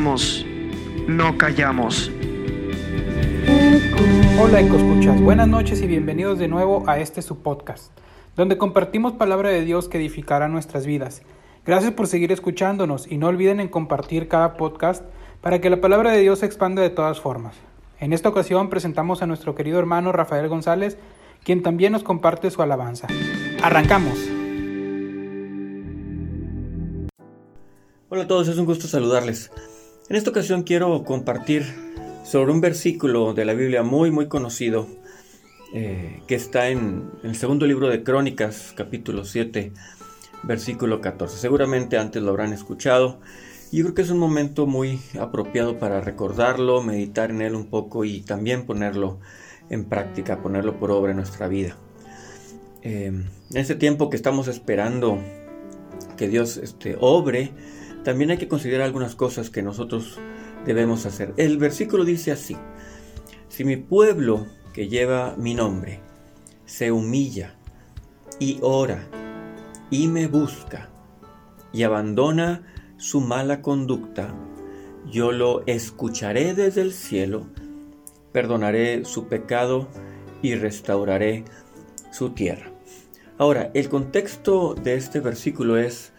no callamos. Hola Escuchas, buenas noches y bienvenidos de nuevo a este su podcast, donde compartimos palabra de Dios que edificará nuestras vidas. Gracias por seguir escuchándonos y no olviden en compartir cada podcast para que la palabra de Dios se expanda de todas formas. En esta ocasión presentamos a nuestro querido hermano Rafael González, quien también nos comparte su alabanza. Arrancamos. Hola a todos, es un gusto saludarles. En esta ocasión quiero compartir sobre un versículo de la Biblia muy muy conocido eh, que está en, el segundo libro de Crónicas, capítulo 7, versículo 14. Seguramente antes lo habrán escuchado y creo que es un momento muy apropiado para recordarlo, meditar en él un poco y también ponerlo en práctica, ponerlo por obra en nuestra vida. Eh, en este tiempo que estamos esperando que Dios este, obre, también hay que considerar algunas cosas que nosotros debemos hacer. El versículo dice así, si mi pueblo que lleva mi nombre se humilla y ora y me busca y abandona su mala conducta, yo lo escucharé desde el cielo, perdonaré su pecado y restauraré su tierra. Ahora, el contexto de este versículo es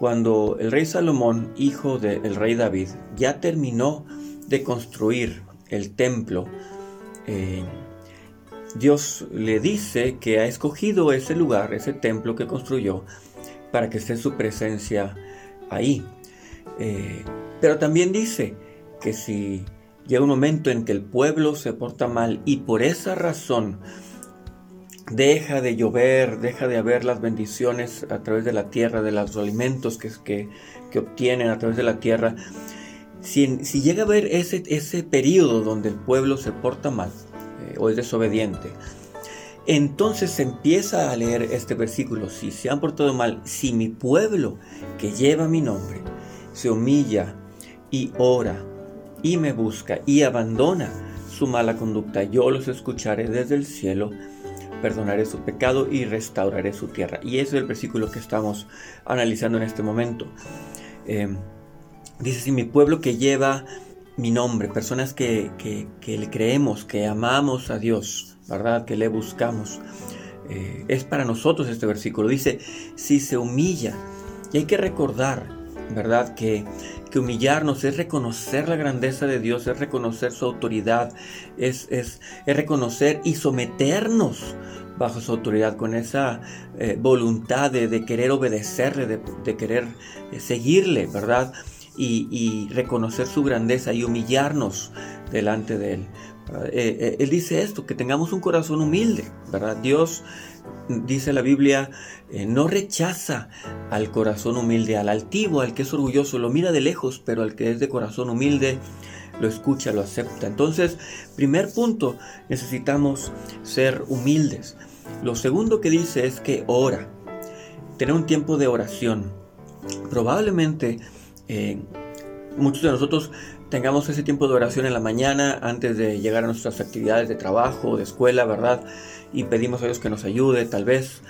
cuando el rey Salomón, hijo del rey David, ya terminó de construir el templo, eh, Dios le dice que ha escogido ese lugar, ese templo que construyó, para que esté su presencia ahí. Eh, pero también dice que si llega un momento en que el pueblo se porta mal y por esa razón deja de llover, deja de haber las bendiciones a través de la tierra, de los alimentos que, que, obtienen a través de la tierra. Si, si, llega a haber ese, ese periodo donde el pueblo se porta mal eh, o es desobediente, entonces se empieza a leer este versículo. Si se han portado mal, si mi pueblo que lleva mi nombre se humilla y ora y me busca y abandona su mala conducta, yo los escucharé desde el cielo perdonaré su pecado y restauraré su tierra. Y ese es el versículo que estamos analizando en este momento. Eh, dice, si mi pueblo que lleva mi nombre, personas que, le creemos, que amamos a Dios, ¿verdad? Que le buscamos. Eh, es para nosotros este versículo. Dice, si se humilla, y hay que recordar, ¿verdad? Que, que humillarnos es reconocer la grandeza de Dios, es reconocer su autoridad, es, es, reconocer y someternos bajo su autoridad, con esa eh, voluntad de, querer obedecerle, de, querer eh, seguirle, ¿verdad? Y, reconocer su grandeza y humillarnos delante de Él. Eh, él dice esto, que tengamos un corazón humilde, ¿verdad? Dios dice la Biblia, eh, no rechaza al corazón humilde, al altivo, al que es orgulloso, lo mira de lejos, pero al que es de corazón humilde, lo escucha, lo acepta. Entonces, primer punto, necesitamos ser humildes. Lo segundo que dice es que ora, tener un tiempo de oración. Probablemente eh, muchos de nosotros tengamos ese tiempo de oración en la mañana antes de llegar a nuestras actividades de trabajo, de escuela, ¿verdad? Y pedimos a Dios que nos ayude, tal vez.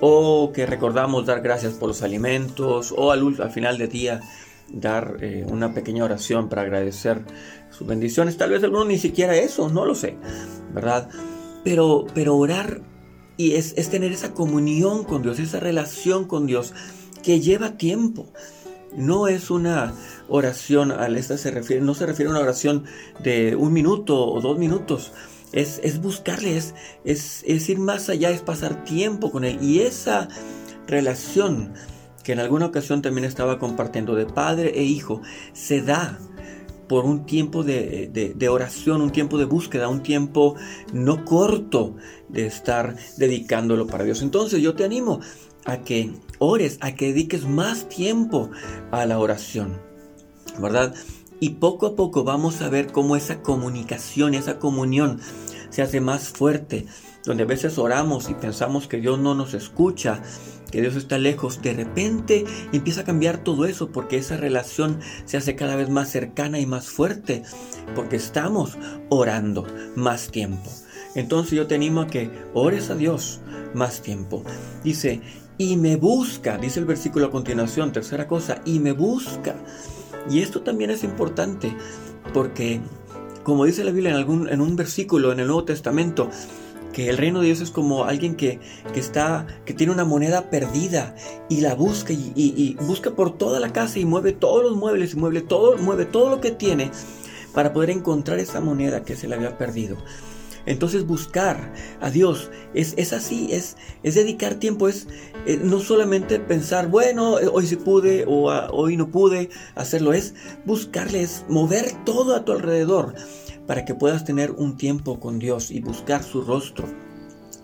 O que recordamos dar gracias por los alimentos. O al, al final del día dar eh, una pequeña oración para agradecer sus bendiciones. Tal vez alguno ni siquiera eso, no lo sé, ¿verdad? Pero, pero orar y es, es tener esa comunión con Dios, esa relación con Dios que lleva tiempo. No es una oración, a esta se refiere, no se refiere a una oración de un minuto o dos minutos. Es, es buscarle, es, es, ir más allá, es pasar tiempo con Él. Y esa relación que en alguna ocasión también estaba compartiendo de padre e hijo, se da por un tiempo de, de, oración, un tiempo de búsqueda, un tiempo no corto de estar dedicándolo para Dios. Entonces yo te animo a que ores, a que dediques más tiempo a la oración, ¿verdad? Y poco a poco vamos a ver cómo esa comunicación, esa comunión se hace más fuerte, donde a veces oramos y pensamos que Dios no nos escucha, que Dios está lejos, de repente empieza a cambiar todo eso porque esa relación se hace cada vez más cercana y más fuerte, porque estamos orando más tiempo. Entonces yo te animo a que ores a Dios más tiempo. Dice, y me busca, dice el versículo a continuación, tercera cosa, y me busca. Y esto también es importante porque, como dice la Biblia en, algún, en un versículo en el Nuevo Testamento, que el reino de Dios es como alguien que, está, que tiene una moneda perdida y la busca y, busca por toda la casa y mueve todos los muebles y mueve todo, mueve todo lo que tiene para poder encontrar esa moneda que se le había perdido. Entonces buscar a Dios es, es así, es, es, dedicar tiempo, es eh, no solamente pensar, bueno, eh, hoy sí pude o ah, hoy no pude hacerlo, es buscarle, es mover todo a tu alrededor para que puedas tener un tiempo con Dios y buscar su rostro.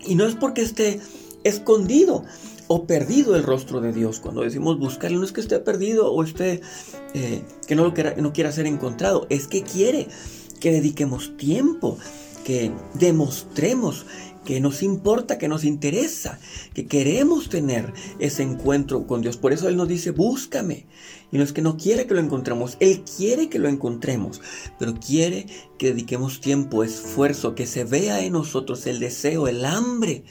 Y no es porque esté escondido o perdido el rostro de Dios. Cuando decimos buscarle, no es que esté perdido o esté eh, que no, lo quiera, no quiera ser encontrado, es que quiere que dediquemos tiempo que demostremos que nos importa, que nos interesa, que queremos tener ese encuentro con Dios. Por eso Él nos dice, búscame. Y no es que no quiere que lo encontremos, Él quiere que lo encontremos, pero quiere que dediquemos tiempo, esfuerzo, que se vea en nosotros el deseo, el hambre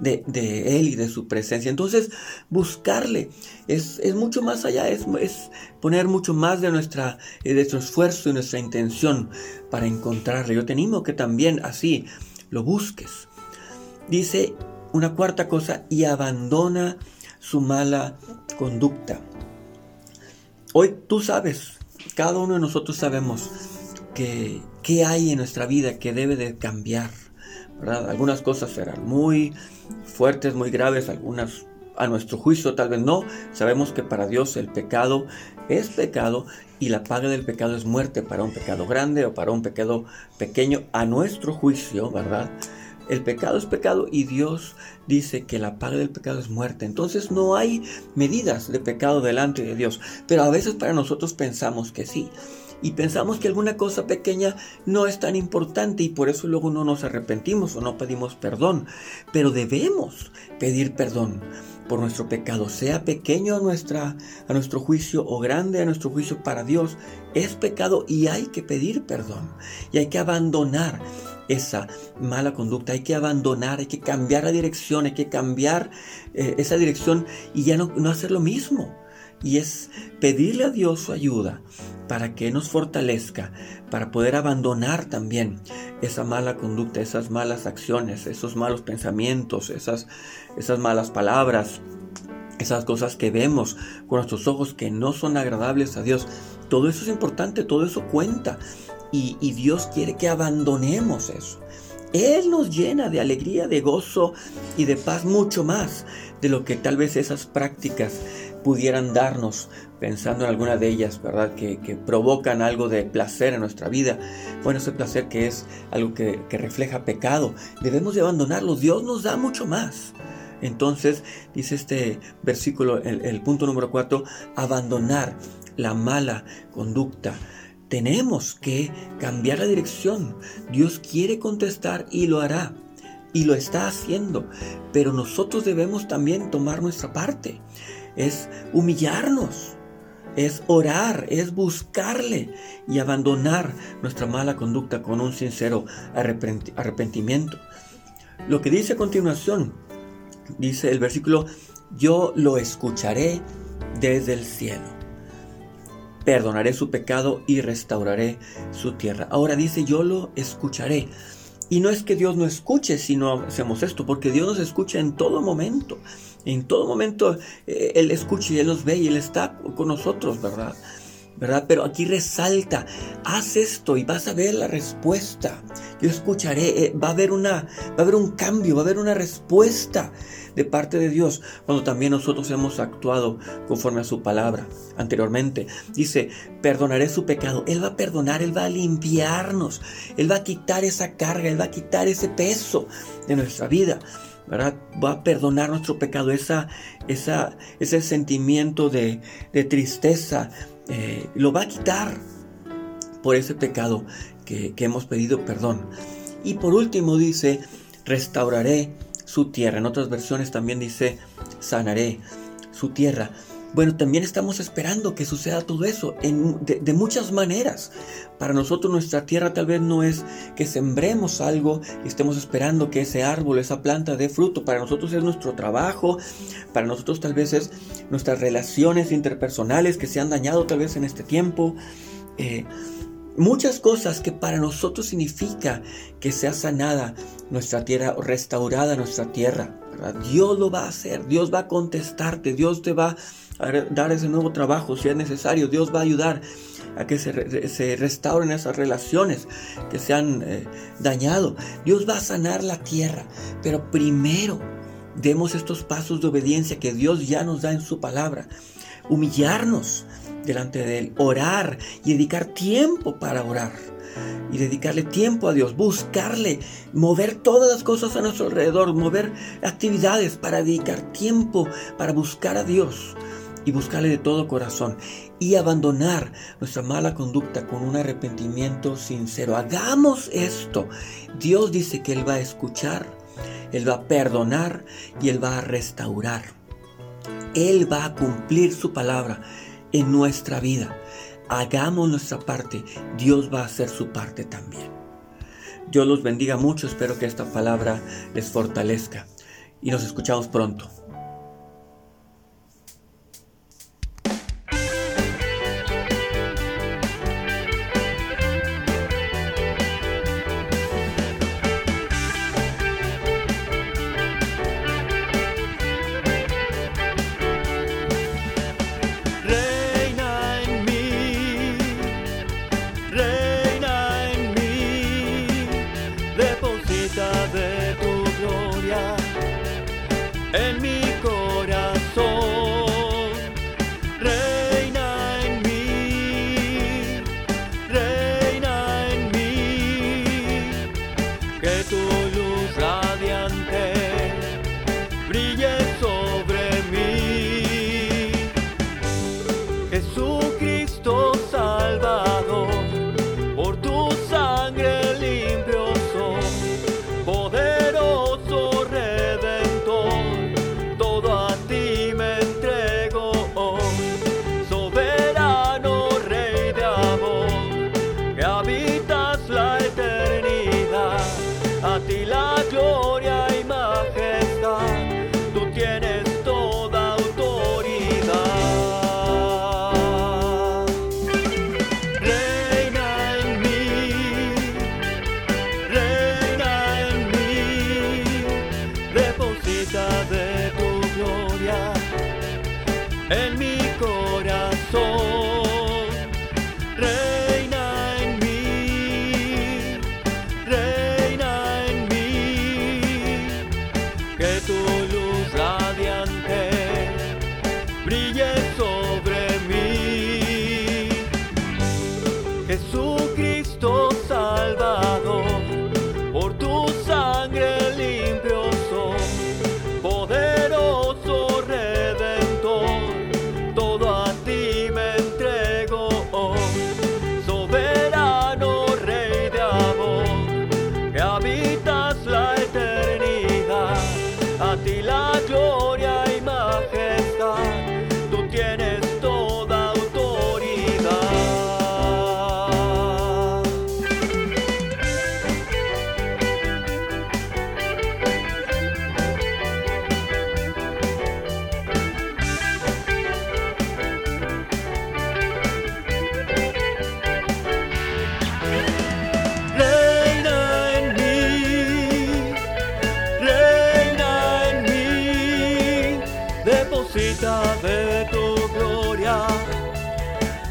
de, Él y de su presencia. Entonces, buscarle es, mucho más allá, es, es, poner mucho más de, nuestra, de nuestro esfuerzo y nuestra intención para encontrarle. Yo te animo que también así lo busques. Dice una cuarta cosa, y abandona su mala conducta. Hoy tú sabes, cada uno de nosotros sabemos que, que hay en nuestra vida que debe de cambiar. Algunas cosas serán muy fuertes, muy graves, algunas a nuestro juicio tal vez no. Sabemos que para Dios el pecado es pecado y la paga del pecado es muerte para un pecado grande o para un pecado pequeño a nuestro juicio, ¿verdad? El pecado es pecado y Dios dice que la paga del pecado es muerte. Entonces no hay medidas de pecado delante de Dios. Pero a veces para nosotros pensamos que sí y pensamos que alguna cosa pequeña no es tan importante y por eso luego no nos arrepentimos o no pedimos perdón. Pero debemos pedir perdón por nuestro pecado, sea pequeño a, nuestra, a nuestro juicio o grande a nuestro juicio para Dios, es pecado y hay que pedir perdón y hay que abandonar esa mala conducta, hay que abandonar, hay que cambiar la dirección, hay que cambiar eh, esa dirección y ya no, no hacer lo mismo y es pedirle a Dios su ayuda para que nos fortalezca, para poder abandonar también esa mala conducta, esas malas acciones, esos malos pensamientos, esas, esas malas palabras, esas cosas que vemos con nuestros ojos que no son agradables a Dios. Todo eso es importante, todo eso cuenta y, Dios quiere que abandonemos eso. Él nos llena de alegría, de gozo y de paz mucho más de lo que tal vez esas prácticas pudieran darnos, pensando en alguna de ellas, ¿verdad? Que, provocan algo de placer en nuestra vida. Bueno, ese placer que es algo que, refleja pecado, debemos de abandonarlo. Dios nos da mucho más. Entonces, dice este versículo, el, el punto número 4, abandonar la mala conducta. Tenemos que cambiar la dirección. Dios quiere contestar y lo hará. Y lo está haciendo. Pero nosotros debemos también tomar nuestra parte es humillarnos, es orar, es buscarle y abandonar nuestra mala conducta con un sincero arrepentimiento. Lo que dice a continuación, dice el versículo, yo lo escucharé desde el cielo. Perdonaré su pecado y restauraré su tierra. Ahora dice, yo lo escucharé. Y no es que Dios no escuche si no hacemos esto, porque Dios nos escucha en todo momento. En todo momento eh, Él escucha y Él nos ve y Él está con nosotros, ¿verdad? ¿Verdad? Pero aquí resalta, haz esto y vas a ver la respuesta. Yo escucharé, eh, va a haber una, va a haber un cambio, va a haber una respuesta de parte de Dios cuando también nosotros hemos actuado conforme a su palabra anteriormente. Dice, perdonaré su pecado. Él va a perdonar, Él va a limpiarnos, Él va a quitar esa carga, Él va a quitar ese peso de nuestra vida. ¿verdad? Va a perdonar nuestro pecado, esa, esa, ese sentimiento de, de tristeza, eh, lo va a quitar por ese pecado que, hemos pedido perdón. Y por último dice, restauraré su tierra. En otras versiones también dice, sanaré su tierra. Bueno, también estamos esperando que suceda todo eso de, muchas maneras. Para nosotros nuestra tierra tal vez no es que sembremos algo y estemos esperando que ese árbol, esa planta dé fruto. Para nosotros es nuestro trabajo, para nosotros tal vez es nuestras relaciones interpersonales que se han dañado tal vez en este tiempo. Eh, muchas cosas que para nosotros significa que sea sanada nuestra tierra o restaurada nuestra tierra. Dios lo va a hacer, Dios va a contestarte, Dios te va a dar ese nuevo trabajo si es necesario. Dios va a ayudar a que se, restauren esas relaciones que se han eh, dañado. Dios va a sanar la tierra, pero primero demos estos pasos de obediencia que Dios ya nos da en su palabra. Humillarnos delante de Él, orar y dedicar tiempo para orar. Y dedicarle tiempo a Dios, buscarle, mover todas las cosas a nuestro alrededor, mover actividades para dedicar tiempo para buscar a Dios y buscarle de todo corazón y abandonar nuestra mala conducta con un arrepentimiento sincero. Hagamos esto. Dios dice que Él va a escuchar, Él va a perdonar y Él va a restaurar. Él va a cumplir su palabra en nuestra vida. Hagamos nuestra parte, Dios va a hacer su parte también. Dios los bendiga mucho, espero que esta palabra les fortalezca y nos escuchamos pronto.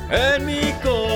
En mi corazón.